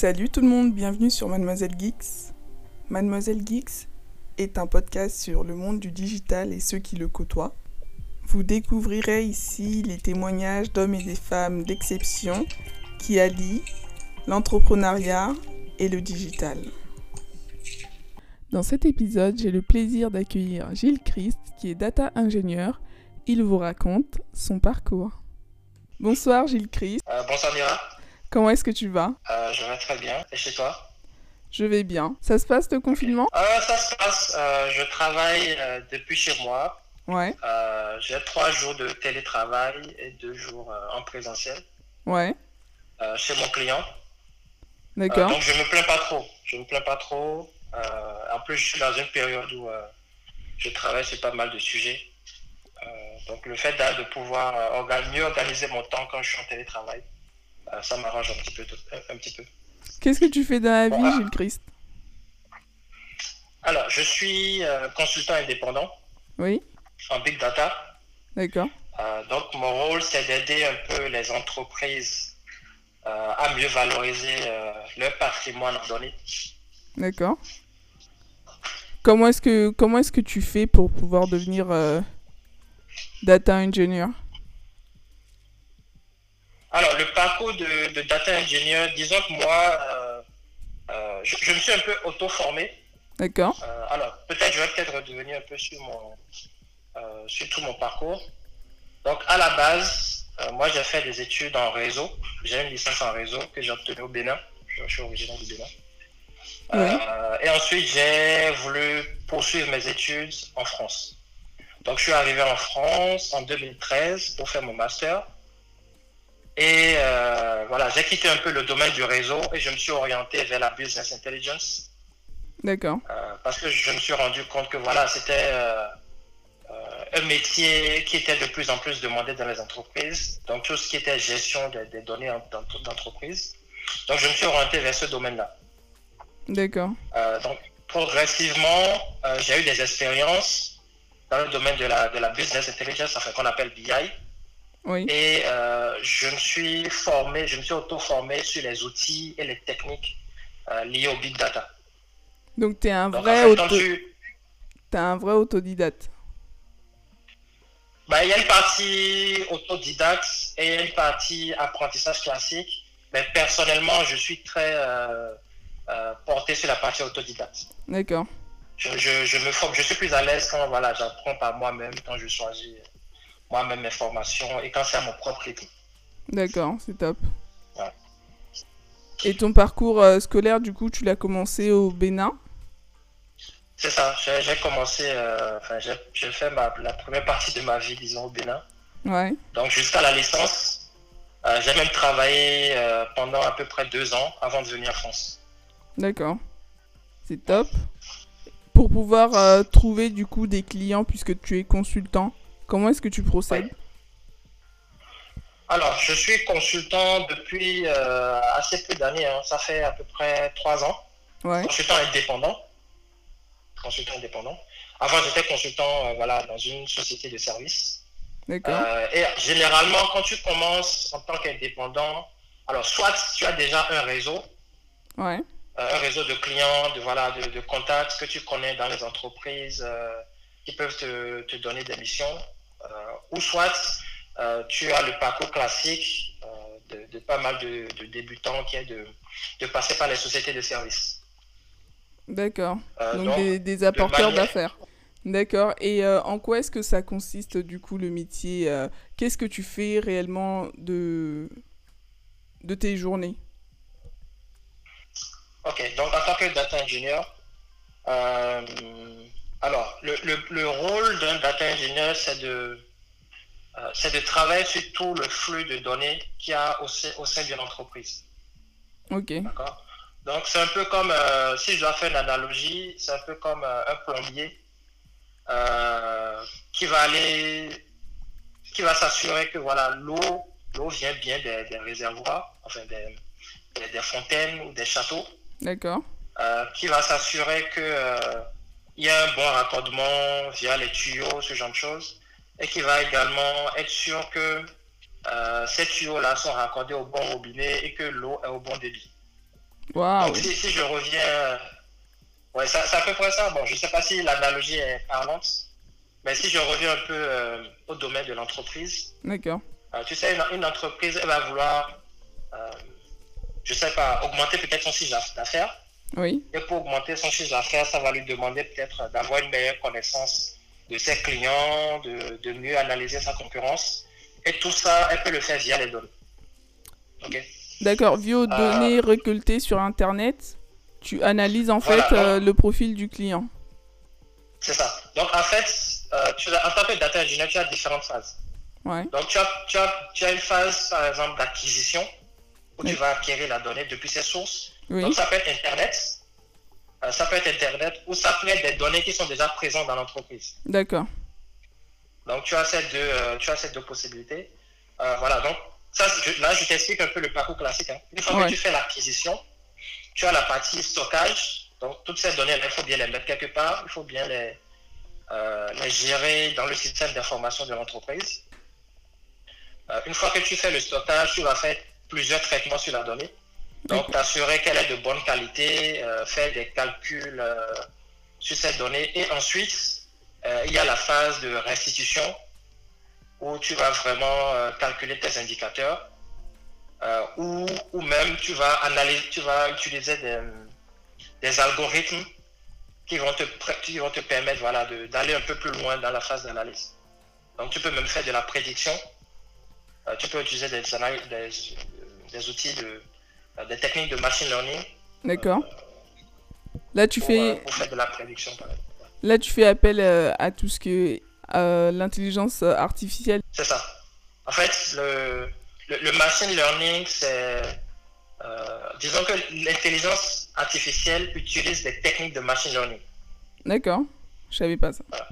Salut tout le monde, bienvenue sur Mademoiselle Geeks. Mademoiselle Geeks est un podcast sur le monde du digital et ceux qui le côtoient. Vous découvrirez ici les témoignages d'hommes et des femmes d'exception qui allient l'entrepreneuriat et le digital. Dans cet épisode, j'ai le plaisir d'accueillir Gilles Christ, qui est data ingénieur. Il vous raconte son parcours. Bonsoir Gilles Christ. Euh, bonsoir Mira. Comment est-ce que tu vas Euh, je vais très bien. Et chez toi? Je vais bien. Ça se passe le confinement? Euh, Ça se passe. euh, je travaille euh, depuis chez moi. Ouais, J'ai trois jours de télétravail et deux jours en présentiel ouais, chez mon client. D'accord. donc je me plains pas trop. Je me plains pas trop. En plus, je suis dans une période où je travaille sur pas mal de sujets. Donc le fait de pouvoir mieux organiser mon temps quand je suis en télétravail, euh, ça m'arrange un petit peu. Un, un petit peu. Qu'est-ce que tu fais dans la vie, Voilà. Gilles Christ? Alors, je suis euh, consultant indépendant Oui, en big data. d'accord. Euh, donc, mon rôle, c'est d'aider un peu les entreprises euh, à mieux valoriser leur patrimoine en données. D'accord. Comment est-ce que comment est-ce que tu fais pour pouvoir devenir data engineer? Alors, le parcours de, de data engineer, disons que moi, euh, euh, je, je me suis un peu auto-formé. D'accord. Euh, alors, peut-être je vais peut-être redevenir un peu sur, mon, sur tout mon parcours. Donc, à la base, moi, j'ai fait des études en réseau. J'ai une licence en réseau que j'ai obtenue au Bénin. Je, je suis originaire du Bénin. Et ensuite, j'ai voulu poursuivre mes études en France. Donc, je suis arrivé en France en 2013 pour faire mon master. Et euh, voilà, j'ai quitté un peu le domaine du réseau et je me suis orienté vers la business intelligence. D'accord. Euh, parce que je me suis rendu compte que voilà, c'était euh, un métier qui était de plus en plus demandé dans les entreprises. Donc tout ce qui était gestion des, des données en- d'ent- d'entreprise. Donc je me suis orienté vers ce domaine-là. D'accord. Donc progressivement, j'ai eu des expériences dans le domaine de la, de la business intelligence, enfin qu'on appelle BI. Oui. Et euh, je me suis formé, je me suis auto-formé sur les outils et les techniques euh, liées au big data. Donc t'es un Donc, en vrai fait, quand auto... tu- t'es un vrai autodidacte. Bah, il y a une partie autodidacte et y a une partie apprentissage classique. Mais personnellement, je suis très euh, euh, porté sur la partie autodidacte. D'accord. Je, je, je me forme, je suis plus à l'aise quand voilà, j'apprends par moi-même, quand je choisis moi-même mes formations et quand c'est à mon propre rythme. D'accord, c'est top. Ouais. Et ton parcours euh, scolaire, du coup, tu l'as commencé au Bénin? C'est ça, j'ai commencé, euh, enfin, j'ai fait ma, la première partie de ma vie, disons, au Bénin. Ouais. Donc jusqu'à la licence, euh, j'ai même travaillé euh, pendant à peu près deux ans avant de venir en France. D'accord. C'est top. Pour pouvoir trouver du coup des clients puisque tu es consultant, comment est-ce que tu procèdes? Alors, je suis consultant depuis euh, assez peu d'années, hein. ça fait à peu près trois ans. Ouais. Consultant indépendant. Consultant indépendant. Avant, j'étais consultant euh, voilà, dans une société de services. Euh, et généralement, quand tu commences en tant qu'indépendant, alors soit tu as déjà un réseau, Ouais. un réseau de clients, de, voilà, de, de contacts que tu connais dans les entreprises qui peuvent te, te donner des missions, ou soit euh, tu as le parcours classique euh, de, de pas mal de, de débutants qui est de, de passer par les sociétés de services. D'accord. Euh, Donc donc, des, des apporteurs d'affaires. D'accord. Et euh, en quoi est-ce que ça consiste du coup le métier euh, Qu'est-ce que tu fais réellement de, de tes journées? Ok, donc en tant que data engineer, euh, alors le, le, le rôle d'un data engineer, c'est de, euh, c'est de travailler sur tout le flux de données qu'il y a au, sein- au sein d'une entreprise. Ok. D'accord? Donc, c'est un peu comme, euh, si je dois faire une analogie, c'est un peu comme euh, un plombier qui va aller, qui va s'assurer que voilà, l'eau, l'eau vient bien des, des réservoirs, enfin des, des, des fontaines ou des châteaux, D'accord. qui va s'assurer que il y a un bon raccordement via les tuyaux, ce genre de choses, et qui va également être sûr que euh, ces tuyaux-là sont raccordés au bon robinet et que l'eau est au bon débit. Donc, si, si je reviens. Ouais, ça- c'est à peu près ça. Bon, je sais pas si l'analogie est parlante, mais si je reviens un peu euh, au domaine de l'entreprise, D'accord. euh, tu sais, une, une entreprise, elle va vouloir, je sais pas, augmenter peut-être son chiffre d'affaires. Oui. Et pour augmenter son chiffre d'affaires, ça va lui demander peut-être d'avoir une meilleure connaissance de ses clients, de, de mieux analyser sa concurrence. Et tout ça, elle peut le faire via les données. Ok D'accord. Via aux Euh, données récoltées sur Internet, tu analyses en Voilà, fait donc- euh, le profil du client. C'est ça. Donc en fait, euh, tu as, en tant que data engineer, tu as différentes phases. Ouais. Donc tu as, tu as, tu as une phase, par exemple, d'acquisition, où Oui. tu vas acquérir la donnée depuis ses sources. Oui. Donc ça peut être Internet, euh, ça peut être Internet, ou ça peut être des données qui sont déjà présentes dans l'entreprise. D'accord. Donc tu as ces deux, euh, tu as ces deux possibilités. Euh, voilà, donc ça, je- là je t'explique un peu le parcours classique. hein. Une fois Ouais. que tu fais l'acquisition, tu as la partie stockage. Donc toutes ces données, il faut bien les mettre quelque part, il faut bien les, les gérer dans le système d'information de l'entreprise. Une fois que tu fais le stockage, tu vas faire plusieurs traitements sur la donnée. Donc t'assurer qu'elle est de bonne qualité, euh, faire des calculs euh, sur cette donnée. Et ensuite, euh, il y a la phase de restitution où tu vas vraiment euh, calculer tes indicateurs euh, ou, ou même tu vas analyser, tu vas utiliser des, des algorithmes qui vont te, qui vont te permettre voilà, d'aller un peu plus loin dans la phase d'analyse. Donc tu peux même faire de la prédiction. Euh, tu peux utiliser des, des, des outils, de, des techniques de machine learning D'accord. Là, tu pour, fais, euh, pour faire de la prédiction. par exemple. là, tu fais appel euh, à tout ce que euh, l'intelligence artificielle. C'est ça. En fait, le, le, le machine learning, c'est. euh, disons que l'intelligence artificielle utilise des techniques de machine learning. D'accord. Je savais pas ça. Voilà.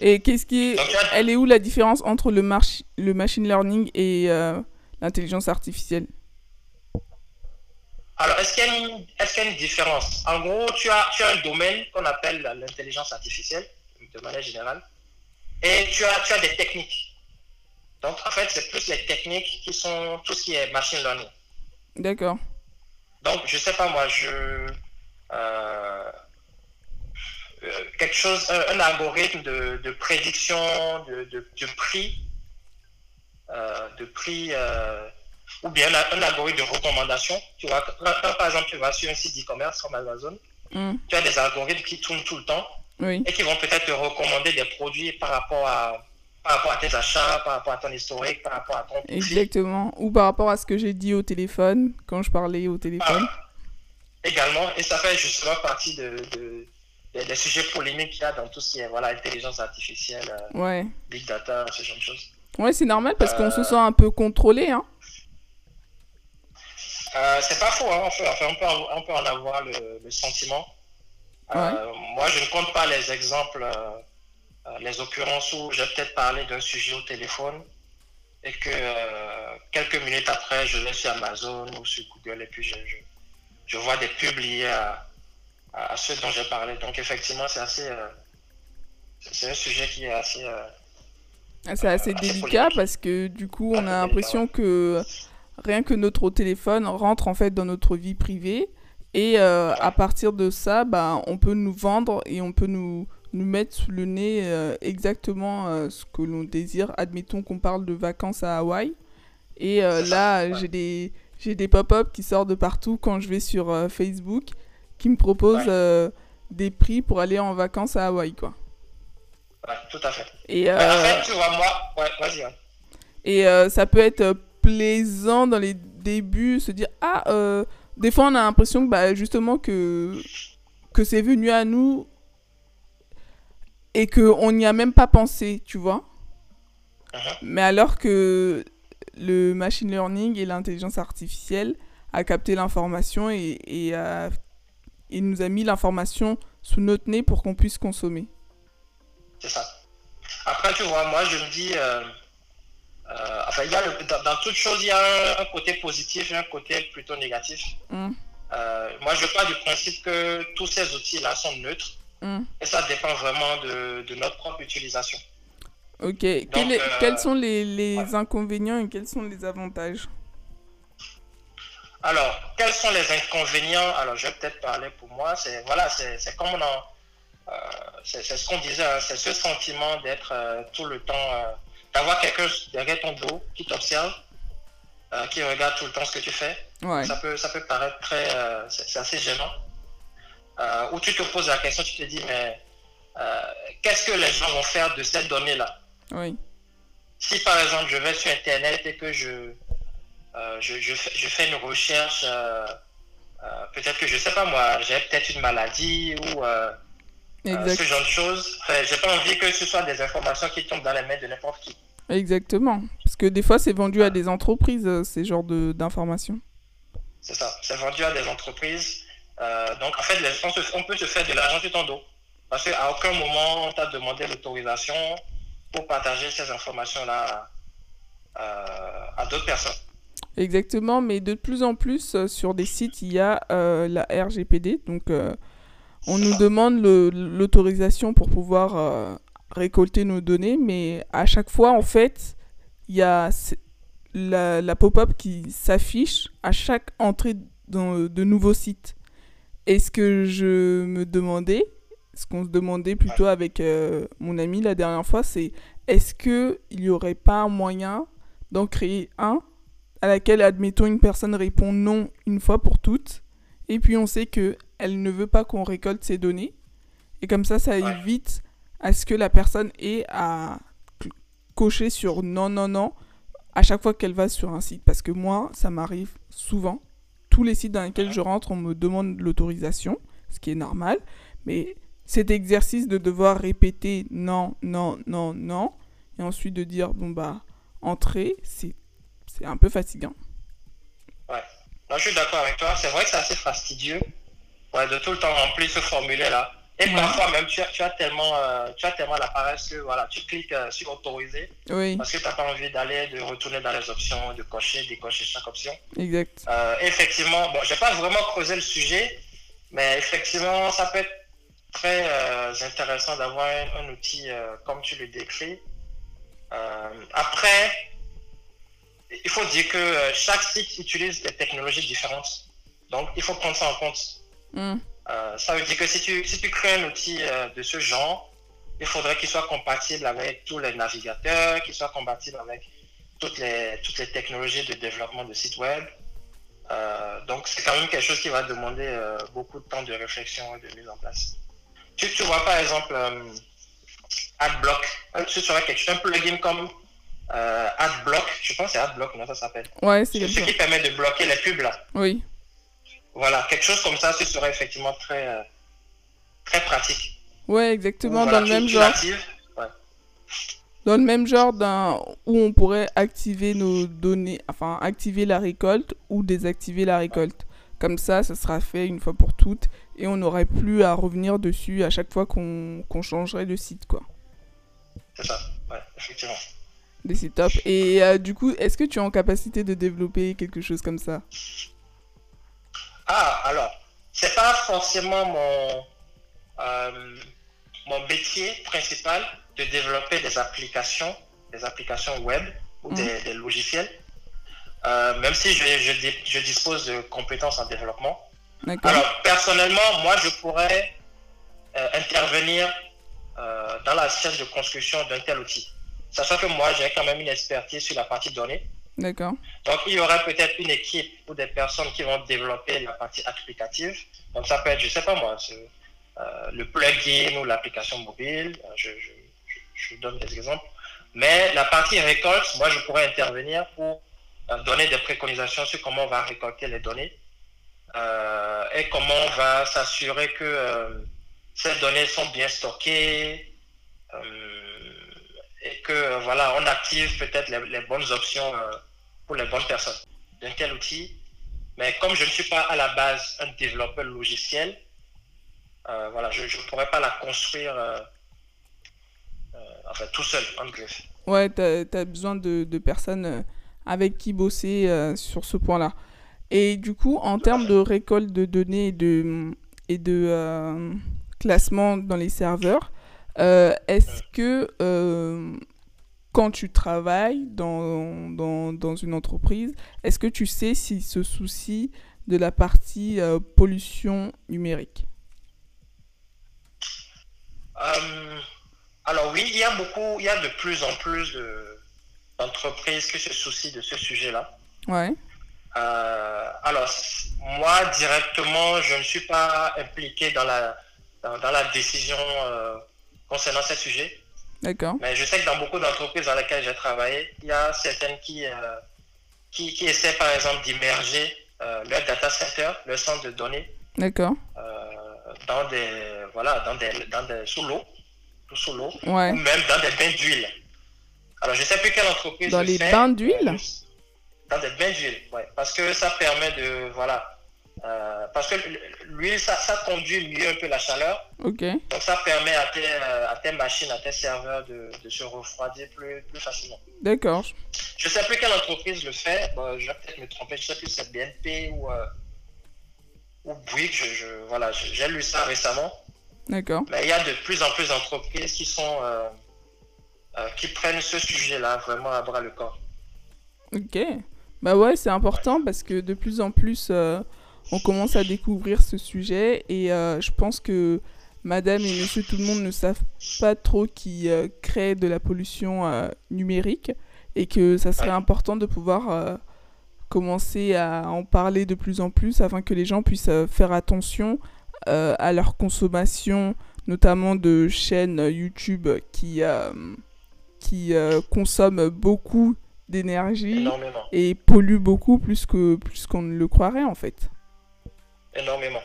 Et qu'est-ce qui est, Donc, elle est où la différence entre le, march- le machine learning et euh, l'intelligence artificielle Alors, est-ce qu'il y, a une- est-ce qu'il y a une différence? En gros, tu as, tu as un domaine qu'on appelle l'intelligence artificielle, de manière générale, et tu as, tu as des techniques. Donc, en fait, c'est plus les techniques qui sont tout ce qui est machine learning. D'accord. Donc, je sais pas, moi, je. euh, euh, quelque chose, un, un algorithme de, de prédiction de, de, de prix, de prix, euh, ou bien un, algorithme de recommandation. Tu vois, quand, par exemple, tu vas sur un site d'e-commerce comme Amazon, Hmm. tu as des algorithmes qui tournent tout le temps Oui. et qui vont peut-être te recommander des produits par rapport à, par rapport à tes achats, par rapport à ton historique, par rapport à ton prix. Exactement. Ou par rapport à ce que j'ai dit au téléphone, quand je parlais au téléphone. Ah, également, et ça fait justement partie de, de- des- des sujets polémiques qu'il y a dans tout ce qui est voilà, intelligence artificielle, euh, Ouais. big data, ce genre de choses. Ouais, c'est normal parce qu'on se Euh. sent un peu contrôlé, hein. Euh, c'est pas faux, hein, on, peut, enfin, on, peut, en- on peut en avoir le, le sentiment. Euh, Moi, je ne compte pas les exemples, les occurrences où j'ai peut-être parlé d'un sujet au téléphone et que euh, quelques minutes après, je vais sur Amazon ou sur Google et puis je, je, je vois des pubs liés à, à, à ceux dont j'ai parlé. Donc, effectivement, c'est assez. euh, c'est un sujet qui est assez. euh, C'est assez délicat parce que du coup, on a l'impression que rien que notre téléphone rentre en fait dans notre vie privée. Et euh, à partir de ça, bah, on peut nous vendre et on peut nous, nous mettre sous le nez euh, exactement euh, ce que l'on désire. Admettons qu'on parle de vacances à Hawaï. Et là, ouais. j'ai des, j'ai des pop-up qui sortent de partout quand je vais sur Facebook qui me proposent Ouais. des prix pour aller en vacances à Hawaï. Quoi. Ouais, tout à fait. Et, en euh, fait, tu vois, moi. Ouais, vas-y. hein. Et euh, ça peut être euh, plaisant dans les débuts, se dire ah euh, des fois on a l'impression que bah, justement que que c'est venu à nous et que on n'y a même pas pensé, tu vois. Mhm. Mais alors que le machine learning et l'intelligence artificielle a capté l'information et, et, a- et nous a mis l'information sous notre nez pour qu'on puisse consommer. C'est ça. Après, tu vois, moi, je me dis, euh, euh, enfin, y a le- dans, dans toute chose, il y a un, côté positif et un côté plutôt négatif. Mm. Euh, moi, je pars du principe que tous ces outils-là sont neutres Mm. et ça dépend vraiment de, de notre propre utilisation. Ok. Quel est- euh, quels sont les, les ouais. inconvénients et quels sont les avantages? Alors, quels sont les inconvénients? Alors, je vais peut-être parler pour moi. C'est voilà, c'est comme on euh, c'est ce qu'on disait, hein, c'est ce sentiment d'être euh, tout le temps, euh, d'avoir quelqu'un derrière ton dos qui t'observe, qui regarde tout le temps ce que tu fais. Ça peut, ça peut paraître très, c'est assez gênant. où tu te poses la question, tu te dis mais qu'est-ce que les gens vont faire de cette donnée-là? Oui. Si par exemple je vais sur Internet et que je, je, je, fais, une recherche, peut-être que je sais pas moi, j'ai peut-être une maladie ou euh, ce genre de choses. J'ai pas envie que ce soit des informations qui tombent dans les mains de n'importe qui. Exactement. Parce que des fois, c'est vendu à des entreprises, euh, ces genres d'informations. C'est ça. C'est vendu à des entreprises. Euh, donc, en fait, on, peut se faire de l'argent sur ton dos. Parce qu'à aucun moment, on t'a demandé l'autorisation pour partager ces informations-là à d'autres personnes. Exactement, mais de plus en plus, sur des sites, il y a la RGPD, donc on nous demande l'autorisation pour pouvoir euh, récolter nos données, mais à chaque fois, en fait, il y a la, pop-up qui s'affiche à chaque entrée dans, de nouveaux sites. Et ce que je me demandais, ce qu'on se demandait plutôt avec euh, mon ami la dernière fois, c'est est-ce qu'il n'y aurait pas un moyen d'en créer un à laquelle, admettons, une personne répond non une fois pour toutes, et puis on sait que elle ne veut pas qu'on récolte ses données. Et comme ça, ça évite à ce que la personne ait à cocher sur non, non, non à chaque fois qu'elle va sur un site. Parce que moi, ça m'arrive souvent. Tous les sites dans lesquels je rentre, on me demande l'autorisation, ce qui est normal. Mais cet exercice de devoir répéter non, non, non, non, et ensuite de dire bon bah entrer, c'est un peu fatigant. Ouais, moi je suis d'accord avec toi. C'est vrai que c'est assez fastidieux Ouais, de tout le temps remplir ce formulaire-là. Et parfois même, tu as, tu as tellement, euh, tu as tellement la paresse que voilà, tu cliques euh, sur autoriser. Oui. Parce que tu n'as pas envie d'aller, de retourner dans les options, de cocher, décocher chaque option. Exact. Euh, effectivement, bon, je n'ai pas vraiment creusé le sujet, mais effectivement, ça peut être très intéressant d'avoir un, outil comme tu le décris. après, il faut dire que chaque site utilise des technologies différentes. Donc, il faut prendre ça en compte. Hmm. Euh, ça veut dire que si tu, si tu crées un outil euh, de ce genre, il faudrait qu'il soit compatible avec tous les navigateurs, qu'il soit compatible avec toutes les, toutes les technologies de développement de sites web. Euh, donc, c'est quand même quelque chose qui va demander beaucoup de temps de réflexion et de mise en place. Tu, tu vois, par exemple, AdBlock. Ce serait quelque chose, un plugin comme AdBlock. Je pense que c'est AdBlock, non, ça s'appelle. Ouais, c'est Ce qui permet de bloquer les pubs, là. Oui. Voilà, quelque chose comme ça, ce serait effectivement très, euh, très pratique. Ouais, exactement, dans le même genre. Dans le même genre où on pourrait activer nos données, enfin activer la récolte ou désactiver la récolte. Comme ça, ça sera fait une fois pour toutes et on n'aurait plus à revenir dessus à chaque fois qu'on changerait de site, quoi. C'est ça, ouais, effectivement. C'est top. Et euh, du coup, est-ce que tu es en capacité de développer quelque chose comme ça? Ah, alors, c'est pas forcément mon, euh, mon métier principal de développer des applications, des applications web ou des, mhm. logiciels, euh, même si je, je, dispose de compétences en développement. Alors, personnellement, moi, je pourrais intervenir dans la scène de construction d'un tel outil. Sachant que moi, j'ai quand même une expertise sur la partie données. D'accord. Donc, il y aura peut-être une équipe ou des personnes qui vont développer la partie applicative. Donc, ça peut être, je sais pas moi, euh, le plugin ou l'application mobile. Euh, je, je, je, donne des exemples. Mais la partie récolte, moi, je pourrais intervenir pour euh, donner des préconisations sur comment on va récolter les données et comment on va s'assurer que ces données sont bien stockées et que voilà, on active peut-être les, les bonnes options pour les bonnes personnes d'un tel outil. Mais comme je ne suis pas à la base un développeur logiciel, euh, voilà, je ne pourrais pas la construire euh, euh, enfin, tout seul, en greffe. Ouais, tu as, besoin de, de, personnes avec qui bosser sur ce point-là. Et du coup, en termes de récolte de données et de, et de classement dans les serveurs, est-ce que quand tu travailles dans, dans, dans une entreprise, est-ce que tu sais s'ils se soucient de la partie pollution numérique? Alors oui, il y a beaucoup, il y a de plus en plus d'entreprises qui se soucient de ce sujet-là. Ouais. Euh, alors, moi, directement, je ne suis pas impliqué dans la, dans, la décision euh, concernant ce sujet. D'accord. Mais je sais que dans beaucoup d'entreprises dans lesquelles j'ai travaillé, il y a certaines qui, euh, qui, qui, essaient, par exemple, d'immerger leur data center, leur centre de données. D'accord. dans des, voilà, dans des, dans des, sous l'eau, sous l'eau, ouais. ou même dans des bains d'huile. Alors, je ne sais plus quelle entreprise. Dans les bains d'huile dans des bains d'huile, ouais, parce que ça permet de, voilà, euh, parce que l'huile, ça, ça, conduit mieux un peu la chaleur. Donc ça permet à tes, à tes machines, à tes serveurs de, de se refroidir plus, plus facilement. D'accord. Je ne sais plus quelle entreprise le fait, bon, je vais peut-être me tromper, je ne sais plus si c'est BNP ou, euh, ou Bouygues, je, je, voilà, j'ai lu ça récemment. D'accord. Mais il y a de plus en plus d'entreprises qui sont, euh, euh qui prennent ce sujet-là vraiment à bras le corps. Ok. Bah ouais, c'est important parce que de plus en plus, euh, on commence à découvrir ce sujet et euh, je pense que madame et monsieur tout le monde ne savent pas trop qui euh, crée de la pollution numérique et que ça serait important de pouvoir commencer à en parler de plus en plus afin que les gens puissent faire attention à leur consommation, notamment de chaînes YouTube qui, qui consomment beaucoup d'énergie et pollue beaucoup plus que plus qu'on ne le croirait en fait. Énormément.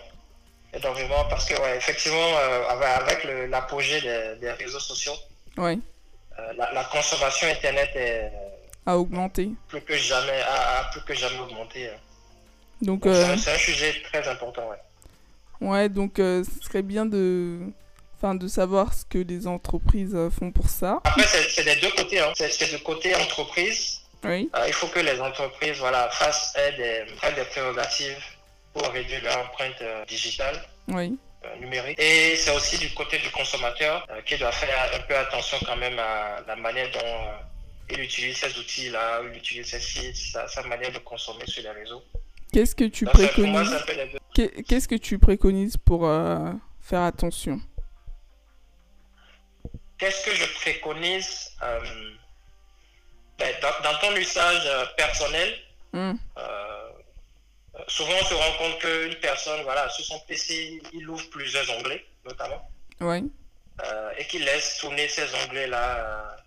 Énormément parce que effectivement euh, avec l'apogée des, réseaux sociaux, ouais. Euh, la, consommation internet est, a augmenté. Plus que jamais a, plus que jamais augmenté. Hein. Donc, euh, c'est un sujet très important ouais. Ouais, donc ce serait bien de enfin de savoir ce que les entreprises font pour ça. Après, c'est des deux côtés. Hein. C'est de côté entreprise. Oui. il faut que les entreprises voilà, fassent des, des prérogatives pour réduire leur empreinte digitale. Oui. numérique. Et c'est aussi du côté du consommateur qui doit faire un peu attention quand même à la manière dont il utilise ces outils-là, il utilise ces sites, sa, manière de consommer sur les réseaux. Qu'est-ce que tu préconises Qu'est-ce que tu préconises pour faire attention? Qu'est-ce que je préconise euh, ben, dans, ton usage euh, personnel euh, Souvent, on se rend compte qu'une personne, voilà, sur son PC, il ouvre plusieurs onglets, notamment. Oui. et qu'il laisse tourner ces onglets-là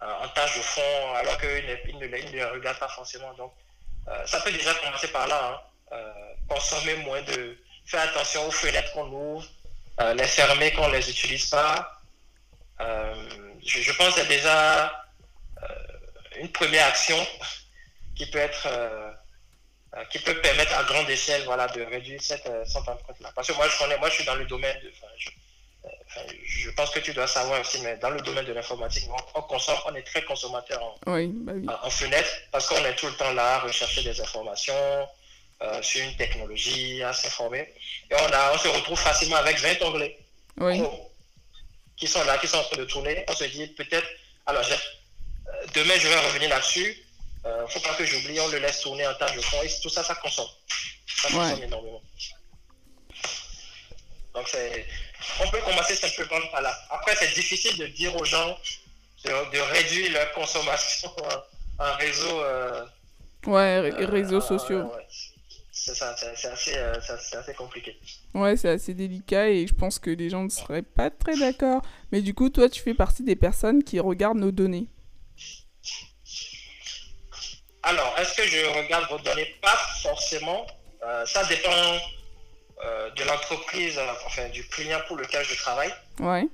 en tâche de fond, alors qu'il ne, les regarde pas forcément. Donc, ça peut déjà commencer par là. Hein. consommer moins de. Faire attention aux fenêtres qu'on ouvre, les fermer quand on ne les utilise pas. Euh, je, pense que c'est déjà euh, une première action qui peut être euh, qui peut permettre à grande échelle voilà, de réduire cette, empreinte-là. Parce que moi, je connais, moi, je suis dans le domaine de. je, pense que tu dois savoir aussi, mais dans le domaine de l'informatique, on, consomme, on est très consommateur en, bah en, fenêtre parce qu'on est tout le temps là à rechercher des informations sur une technologie, à s'informer. Et on, a, on se retrouve facilement avec 20 onglets. Oui qui sont là, qui sont en train de tourner, on se dit peut-être, alors euh, demain je vais revenir là-dessus, euh, ne faut pas que j'oublie, on le laisse tourner en tâche de fond, et tout ça, ça consomme. Ça consomme énormément. Donc c'est, on peut commencer simplement par là. Après, c'est difficile de dire aux gens de, réduire leur consommation en, réseau. Euh, ouais, réseaux sociaux. C'est ça, c'est assez, assez, compliqué. Ouais, c'est assez délicat et je pense que les gens ne seraient pas très d'accord. Mais du coup, toi, tu fais partie des personnes qui regardent nos données. Alors, est-ce que je regarde vos données? Pas forcément. Euh, ça dépend euh, de l'entreprise, enfin du client pour lequel je travaille. Ouais.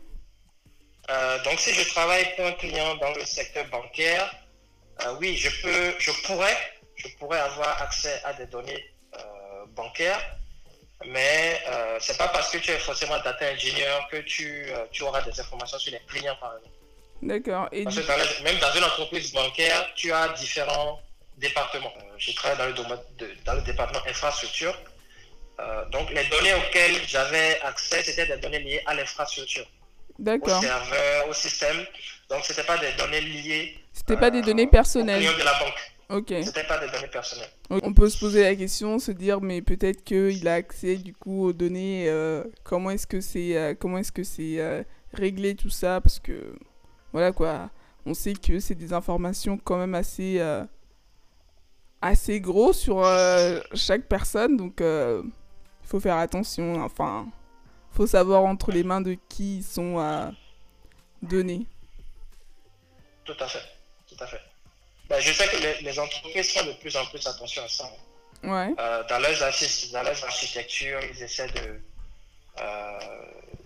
donc, si je travaille pour un client dans le secteur bancaire, oui, je peux, je pourrais, je pourrais avoir accès à des données bancaire, mais euh, c'est pas parce que tu es forcément data engineer que tu, euh, tu auras des informations sur les clients, par exemple. D'accord. Et parce que même dans une entreprise bancaire, tu as différents départements. Euh, je travaille dans le, domaine dans le département infrastructure. donc, les données auxquelles j'avais accès, c'était des données liées à l'infrastructure. au serveur, au système. Donc, ce n'était pas des données liées. C'était pas des données personnelles. de la banque. Ok. C'était pas des données personnelles. On peut se poser la question, se dire, mais peut-être qu'il a accès du coup aux données. Euh, comment est-ce que c'est, euh, comment est-ce que c'est euh, réglé tout ça? Parce que voilà quoi, on sait que c'est des informations quand même assez assez gros sur chaque personne, donc il faut faire attention. Enfin, faut savoir entre les mains de qui ils sont donnés. Tout à fait, tout à fait. Ben, je sais que les, entreprises font de plus en plus attention à ça. Ouais. Euh, dans, leurs dans architectures, ils essaient de, euh,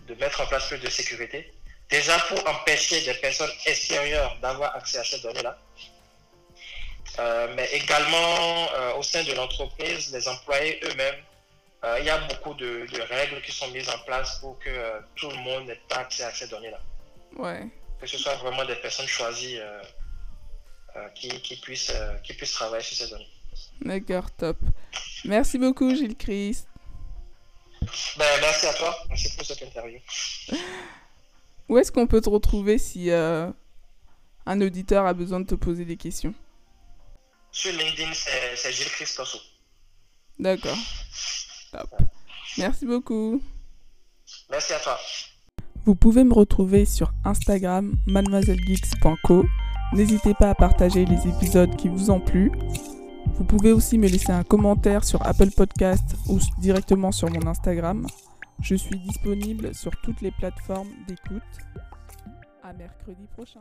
de mettre en place plus de sécurité. Déjà pour empêcher des personnes extérieures d'avoir accès à ces données-là. Euh, mais également au sein de l'entreprise, les employés eux-mêmes, il y a beaucoup de, de, règles qui sont mises en place pour que tout le monde n'ait pas accès à ces données-là. Ouais. Que ce soit vraiment des personnes choisies euh, qui, qui, puisse, euh, qui puisse travailler sur ces données. D'accord, top. Merci beaucoup, Gilles Christ. Ben, merci à toi. Merci pour cette interview. Où est-ce qu'on peut te retrouver si euh, un auditeur a besoin de te poser des questions? Sur LinkedIn, c'est Gilles Christ Tosso. D'accord. Top. Merci beaucoup. Merci à toi. Vous pouvez me retrouver sur Instagram mademoisellegeeks.co N'hésitez pas à partager les épisodes qui vous ont plu. Vous pouvez aussi me laisser un commentaire sur Apple Podcast ou directement sur mon Instagram. Je suis disponible sur toutes les plateformes d'écoute. À mercredi prochain.